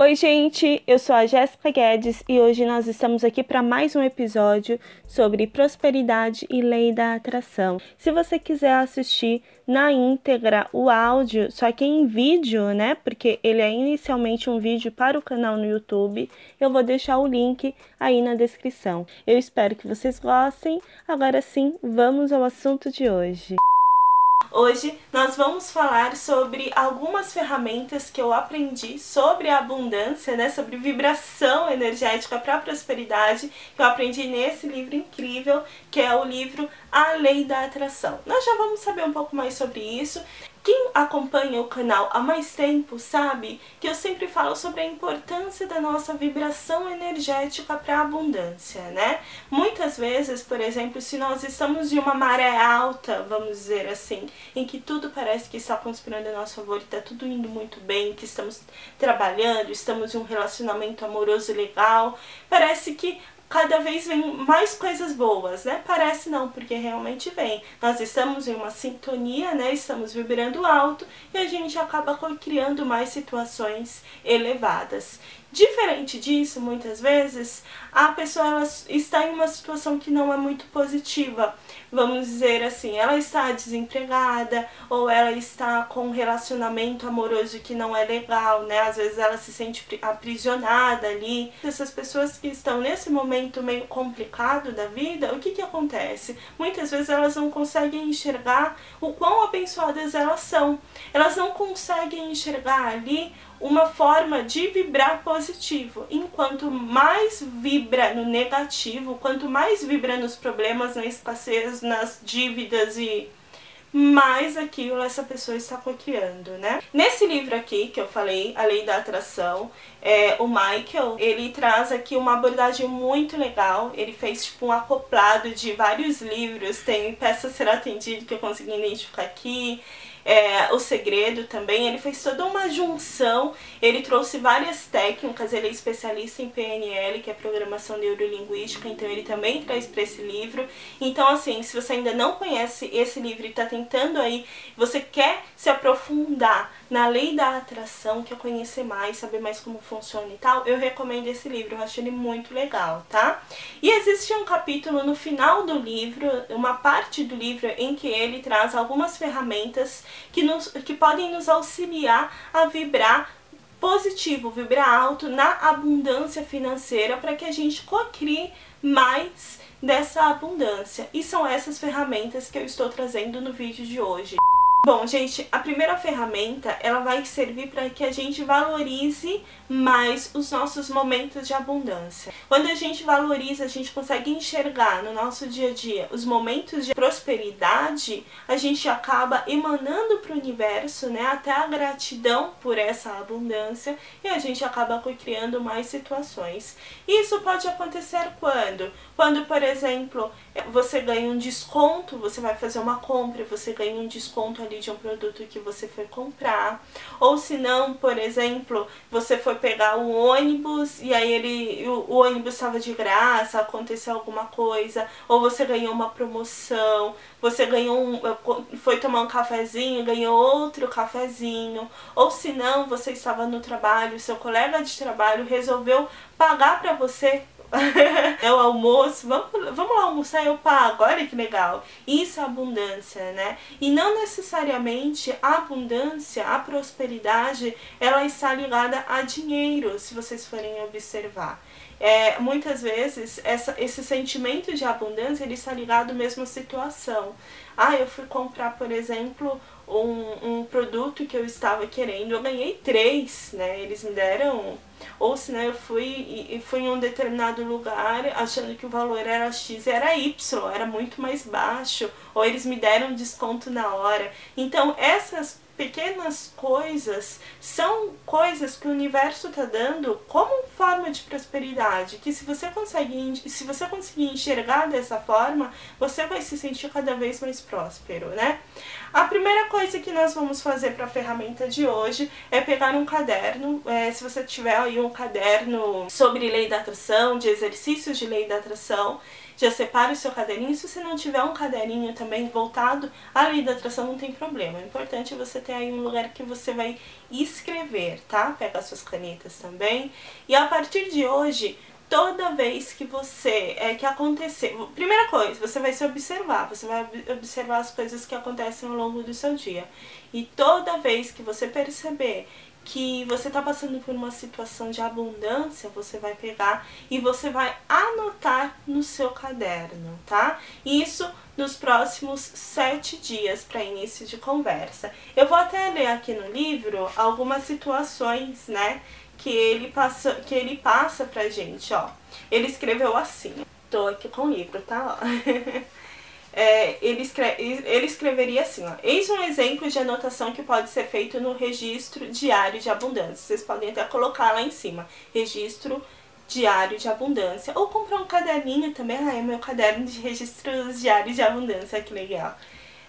Oi, gente, eu sou a Jéssica Guedes e hoje nós estamos aqui para mais um episódio sobre prosperidade e lei da atração. Se você quiser assistir na íntegra o áudio, só que em vídeo, né? Porque ele é inicialmente um vídeo para o canal no YouTube, eu vou deixar o link aí na descrição. Eu espero que vocês gostem. Agora sim, vamos ao assunto de hoje. Hoje nós vamos falar sobre algumas ferramentas que eu aprendi sobre a abundância, né, sobre vibração energética para a prosperidade, que eu aprendi nesse livro incrível, que é o livro A Lei da Atração. Nós já vamos saber um pouco mais sobre isso. Quem acompanha o canal há mais tempo sabe que eu sempre falo sobre a importância da nossa vibração energética para a abundância, né? Muitas vezes, por exemplo, se nós estamos de uma maré alta, vamos dizer assim, em que tudo parece que está conspirando a nosso favor está tudo indo muito bem, que estamos trabalhando, estamos em um relacionamento amoroso legal, parece que cada vez vem mais coisas boas, né? Parece não, porque realmente vem. Nós estamos em uma sintonia, né? Estamos vibrando alto e a gente acaba criando mais situações elevadas. Diferente disso, muitas vezes, a pessoa ela está em uma situação que não é muito positiva. Vamos dizer assim, ela está desempregada ou ela está com um relacionamento amoroso que não é legal, né? Às vezes ela se sente aprisionada ali. Essas pessoas que estão nesse momento meio complicado da vida, o que que acontece? Muitas vezes elas não conseguem enxergar o quão abençoadas elas são. Elas não conseguem enxergar ali uma forma de vibrar positivo. Enquanto mais vibra no negativo, quanto mais vibra nos problemas, na escassez, nas dívidas e mais aquilo essa pessoa está cocriando, né? Nesse livro aqui que eu falei, A Lei da Atração, é, o Michael, ele traz aqui uma abordagem muito legal. Ele fez tipo um acoplado de vários livros, tem Peça Ser Atendido que eu consegui identificar aqui, é, O Segredo também, ele fez toda uma junção, ele trouxe várias técnicas, ele é especialista em PNL, que é Programação Neurolinguística, então ele também traz para esse livro. Então, assim, se você ainda não conhece esse livro e está tentando aí, você quer se aprofundar na lei da atração, quer conhecer mais, saber mais como funciona e tal, eu recomendo esse livro, eu acho ele muito legal, tá? E existe um capítulo no final do livro, uma parte do livro em que ele traz algumas ferramentas que, nos, que podem nos auxiliar a vibrar positivo, vibrar alto na abundância financeira para que a gente cocrie mais dessa abundância. E são essas ferramentas que eu estou trazendo no vídeo de hoje. Bom, gente, a primeira ferramenta, ela vai servir para que a gente valorize mais os nossos momentos de abundância. Quando a gente valoriza, a gente consegue enxergar no nosso dia a dia os momentos de prosperidade, a gente acaba emanando para o universo, né, até a gratidão por essa abundância e a gente acaba criando mais situações. Isso pode acontecer quando? Quando, por exemplo, você ganha um desconto, você vai fazer uma compra, você ganha um desconto ali de um produto que você foi comprar. Ou se não, por exemplo, você foi pegar o ônibus e aí ele o, o ônibus estava de graça, aconteceu alguma coisa, ou você ganhou uma promoção, você ganhou um, foi tomar um cafezinho, ganhou outro cafezinho, ou se não, você estava no trabalho, seu colega de trabalho resolveu pagar para você é o almoço, vamos, vamos lá almoçar, eu pago, olha que legal. Isso é abundância, né? E não necessariamente a abundância, a prosperidade, ela está ligada a dinheiro, se vocês forem observar. É, muitas vezes essa, esse sentimento de abundância ele está ligado mesmo à situação. Ah, eu fui comprar, por exemplo, um, um produto que eu estava querendo, eu ganhei três, né? Eles me deram. Ou se né, eu fui e fui em um determinado lugar achando que o valor era X e era Y, era muito mais baixo, ou eles me deram desconto na hora. Então essas pequenas coisas são coisas que o universo está dando como forma de prosperidade, que se você consegue, se você conseguir enxergar dessa forma, você vai se sentir cada vez mais próspero, né? A primeira coisa que nós vamos fazer para a ferramenta de hoje é pegar um caderno, é, se você tiver aí um caderno sobre lei da atração, de exercícios de lei da atração, já separe o seu caderninho. Se você não tiver um caderninho também voltado à lei da atração, não tem problema. O importante é você ter aí um lugar que você vai escrever, tá? Pega as suas canetas também. E a partir de hoje, toda vez que você é que acontecer, primeira coisa, você vai se observar, você vai observar as coisas que acontecem ao longo do seu dia. E toda vez que você perceber que você está passando por uma situação de abundância, você vai pegar e você vai anotar no seu caderno, tá? Isso nos próximos sete dias para início de conversa. Eu vou até ler aqui no livro algumas situações, né, que ele passa, que ele passa pra gente, ó. Ele escreveu assim. Tô aqui com o livro, tá? é, ele, ele escreveria assim, ó. Eis um exemplo de anotação que pode ser feito no registro diário de abundância. Vocês podem até colocar lá em cima. Registro diário de abundância. Ou comprar um caderninho também. Ah, é meu caderno de registros diários de abundância, que legal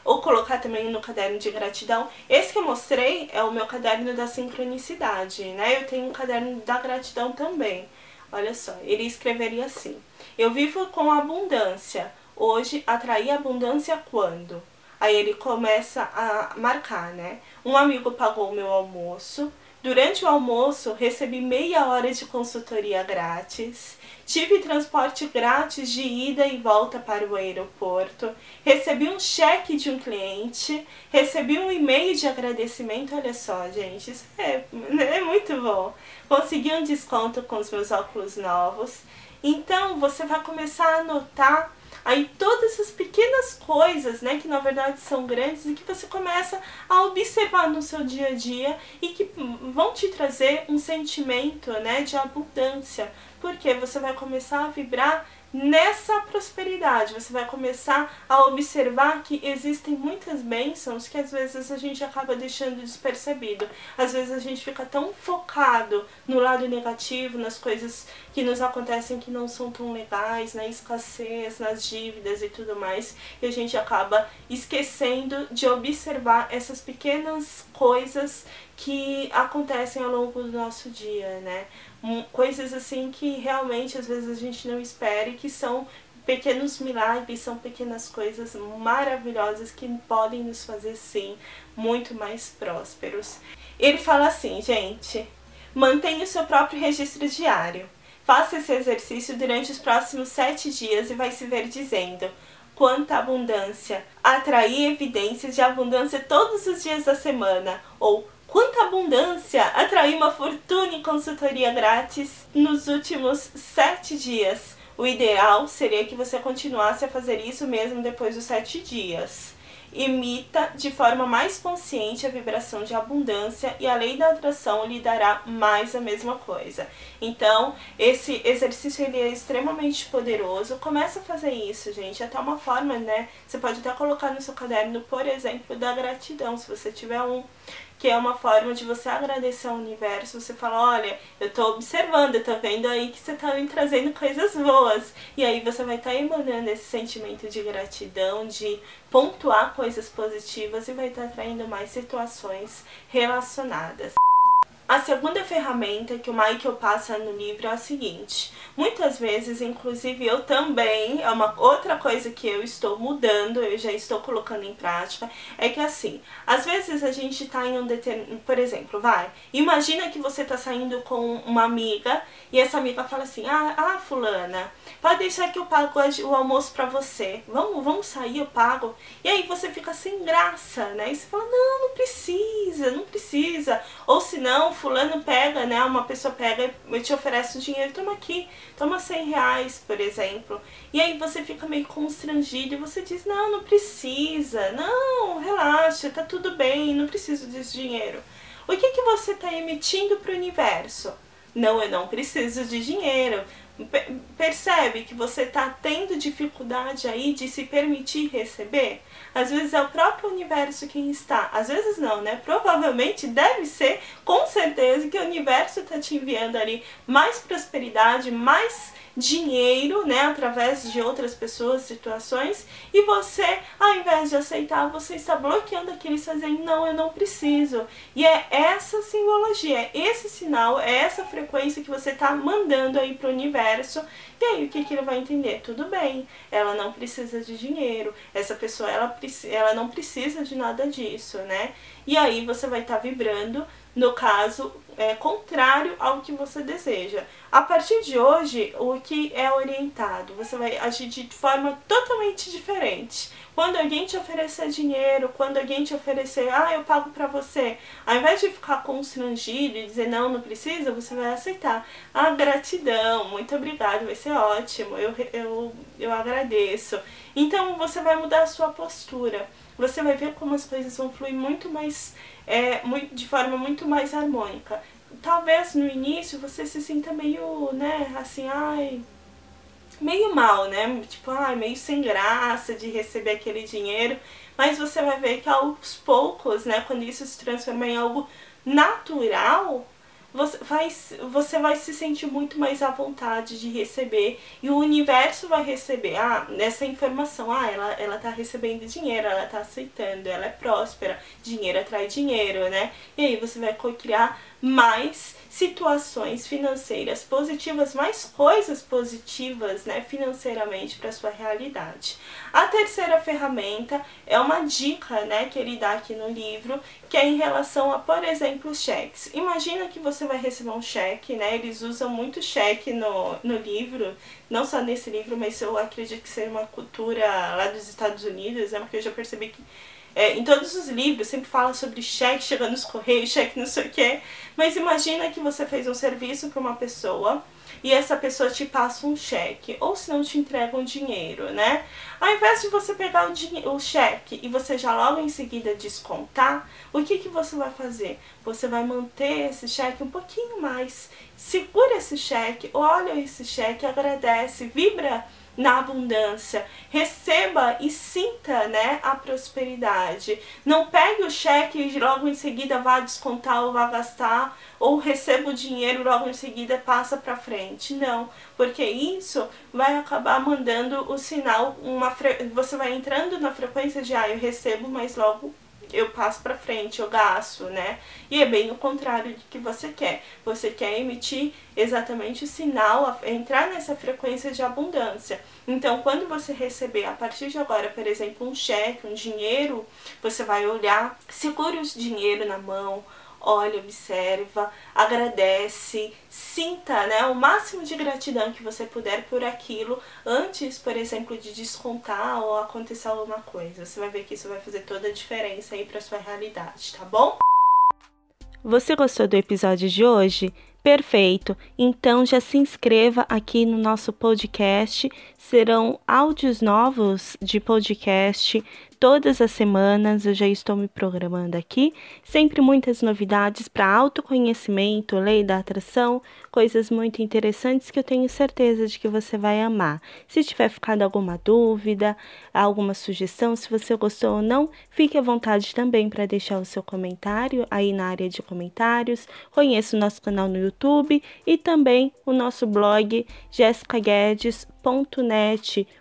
ou colocar também no caderno de gratidão. Esse que eu mostrei é o meu caderno da sincronicidade, né? Eu tenho um caderno da gratidão também. Olha só, ele escreveria assim: Eu vivo com abundância. Hoje atraí abundância quando? Aí ele começa a marcar, né? Um amigo pagou o meu almoço. Durante o almoço, recebi meia hora de consultoria grátis. Tive transporte grátis de ida e volta para o aeroporto. Recebi um cheque de um cliente. Recebi um e-mail de agradecimento. Olha só, gente, isso é, é muito bom. Consegui um desconto com os meus óculos novos. Então, você vai começar a anotar aí todas essas pequenas coisas, né, que na verdade são grandes e que você começa a observar no seu dia a dia e que vão te trazer um sentimento, né, de abundância, porque você vai começar a vibrar nessa prosperidade. Você vai começar a observar que existem muitas bênçãos que às vezes a gente acaba deixando despercebido. Às vezes a gente fica tão focado no lado negativo, nas coisas que nos acontecem que não são tão legais, na escassez, nas dívidas e tudo mais, e a gente acaba esquecendo de observar essas pequenas coisas que acontecem ao longo do nosso dia, né? coisas assim que realmente às vezes a gente não espera e que são pequenos milagres, são pequenas coisas maravilhosas que podem nos fazer sim muito mais prósperos. Ele fala assim, gente, mantenha o seu próprio registro diário. Faça esse exercício durante os próximos sete dias e vai se ver dizendo quanta abundância. Atrair evidências de abundância todos os dias da semana ou Quanta abundância! Atraí uma fortuna em consultoria grátis nos últimos sete dias. O ideal seria que você continuasse a fazer isso mesmo depois dos sete dias. Imita de forma mais consciente a vibração de abundância e a lei da atração lhe dará mais a mesma coisa. Então, esse exercício ele é extremamente poderoso. Começa a fazer isso, gente. Até uma forma, né? Você pode até colocar no seu caderno, por exemplo, da gratidão, se você tiver um que é uma forma de você agradecer ao universo. Você fala, olha, eu tô observando, eu tô vendo aí que você tá me trazendo coisas boas. E aí você vai estar tá emanando esse sentimento de gratidão, de pontuar coisas positivas e vai estar tá atraindo mais situações relacionadas. A segunda ferramenta que o Michael passa no livro é a seguinte: muitas vezes, inclusive eu também, é uma outra coisa que eu estou mudando, eu já estou colocando em prática, é que assim, às vezes a gente tá em um determinado. Por exemplo, vai, imagina que você tá saindo com uma amiga e essa amiga fala assim: ah, ah Fulana, pode deixar que eu pago o almoço pra você, vamos, vamos sair, eu pago. E aí você fica sem graça, né? E você fala: não, não precisa, não precisa. Ou se não, fulano pega, né? Uma pessoa pega e te oferece o dinheiro, toma aqui, toma 100 reais, por exemplo. E aí você fica meio constrangido e você diz, não, não precisa, não, relaxa, tá tudo bem, não preciso desse dinheiro. O que, que você está emitindo para o universo? Não, eu não preciso de dinheiro. Percebe que você está tendo dificuldade aí de se permitir receber? Às vezes é o próprio universo quem está. Às vezes não, né? Provavelmente deve ser, com certeza, que o universo está te enviando ali mais prosperidade, mais dinheiro, né, através de outras pessoas, situações, e você, ao invés de aceitar, você está bloqueando aquilo e dizendo, não, eu não preciso. E é essa simbologia, é esse sinal, é essa frequência que você está mandando aí para o universo universo. E aí o que, que ele vai entender? Tudo bem, ela não precisa de dinheiro, essa pessoa ela, ela não precisa de nada disso, né? E aí você vai estar tá vibrando no caso é, contrário ao que você deseja. A partir de hoje, o que é orientado? Você vai agir de forma totalmente diferente. Quando alguém te oferecer dinheiro, quando alguém te oferecer, ah, eu pago para você, ao invés de ficar constrangido e dizer não, não precisa, você vai aceitar. Ah, gratidão, muito obrigado, vai ser ótimo, eu, eu, eu agradeço. Então você vai mudar a sua postura. Você vai ver como as coisas vão fluir muito mais é, muito, de forma muito mais harmônica. Talvez no início você se sinta meio, né, assim, ai, meio mal, né? Tipo, ai, meio sem graça de receber aquele dinheiro, mas você vai ver que aos poucos, né, quando isso se transforma em algo natural, você vai, você vai se sentir muito mais à vontade de receber e o universo vai receber ah, essa informação. Ah, ela, ela tá recebendo dinheiro, ela tá aceitando, ela é próspera, dinheiro atrai dinheiro, né? E aí você vai criar mais situações financeiras positivas, mais coisas positivas, né, financeiramente para sua realidade. A terceira ferramenta é uma dica, né, que ele dá aqui no livro, que é em relação a, por exemplo, cheques. Imagina que você vai receber um cheque, né? Eles usam muito cheque no, no livro, não só nesse livro, mas eu acredito que seja uma cultura lá dos Estados Unidos, né? Porque eu já percebi que é, em todos os livros sempre fala sobre cheque chegando nos correios, cheque não sei o que. Mas imagina que você fez um serviço para uma pessoa e essa pessoa te passa um cheque, ou se não te entrega um dinheiro, né? Ao invés de você pegar o, o cheque e você já logo em seguida descontar, o que, que você vai fazer? Você vai manter esse cheque um pouquinho mais, segura esse cheque, olha esse cheque, agradece, vibra na abundância. Receba e sinta, né, a prosperidade. Não pegue o cheque e logo em seguida vá descontar ou vá gastar, ou receba o dinheiro logo em seguida passa para frente. Não, porque isso vai acabar mandando o sinal, uma você vai entrando na frequência de ah, eu recebo, mas logo eu passo para frente, eu gasto, né? E é bem o contrário do que você quer. Você quer emitir exatamente o sinal, entrar nessa frequência de abundância. Então, quando você receber a partir de agora, por exemplo, um cheque, um dinheiro, você vai olhar, segure o dinheiro na mão, olha, observa, agradece, sinta né, o máximo de gratidão que você puder por aquilo antes, por exemplo, de descontar ou acontecer alguma coisa. Você vai ver que isso vai fazer toda a diferença aí para sua realidade, tá bom? Você gostou do episódio de hoje? Perfeito! Então já se inscreva aqui no nosso podcast. Serão áudios novos de podcast todas as semanas. Eu já estou me programando aqui. Sempre muitas novidades para autoconhecimento, lei da atração, coisas muito interessantes que eu tenho certeza de que você vai amar. Se tiver ficado alguma dúvida, alguma sugestão, se você gostou ou não, fique à vontade também para deixar o seu comentário aí na área de comentários. Conheça o nosso canal no YouTube e também o nosso blog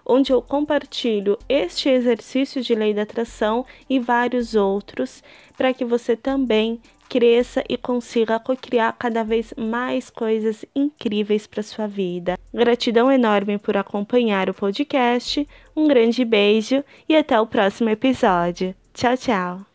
onde eu compartilho este exercício de lei da atração e vários outros para que você também cresça e consiga criar cada vez mais coisas incríveis para sua vida. Gratidão enorme por acompanhar o podcast. Um grande beijo e até o próximo episódio. Tchau, tchau.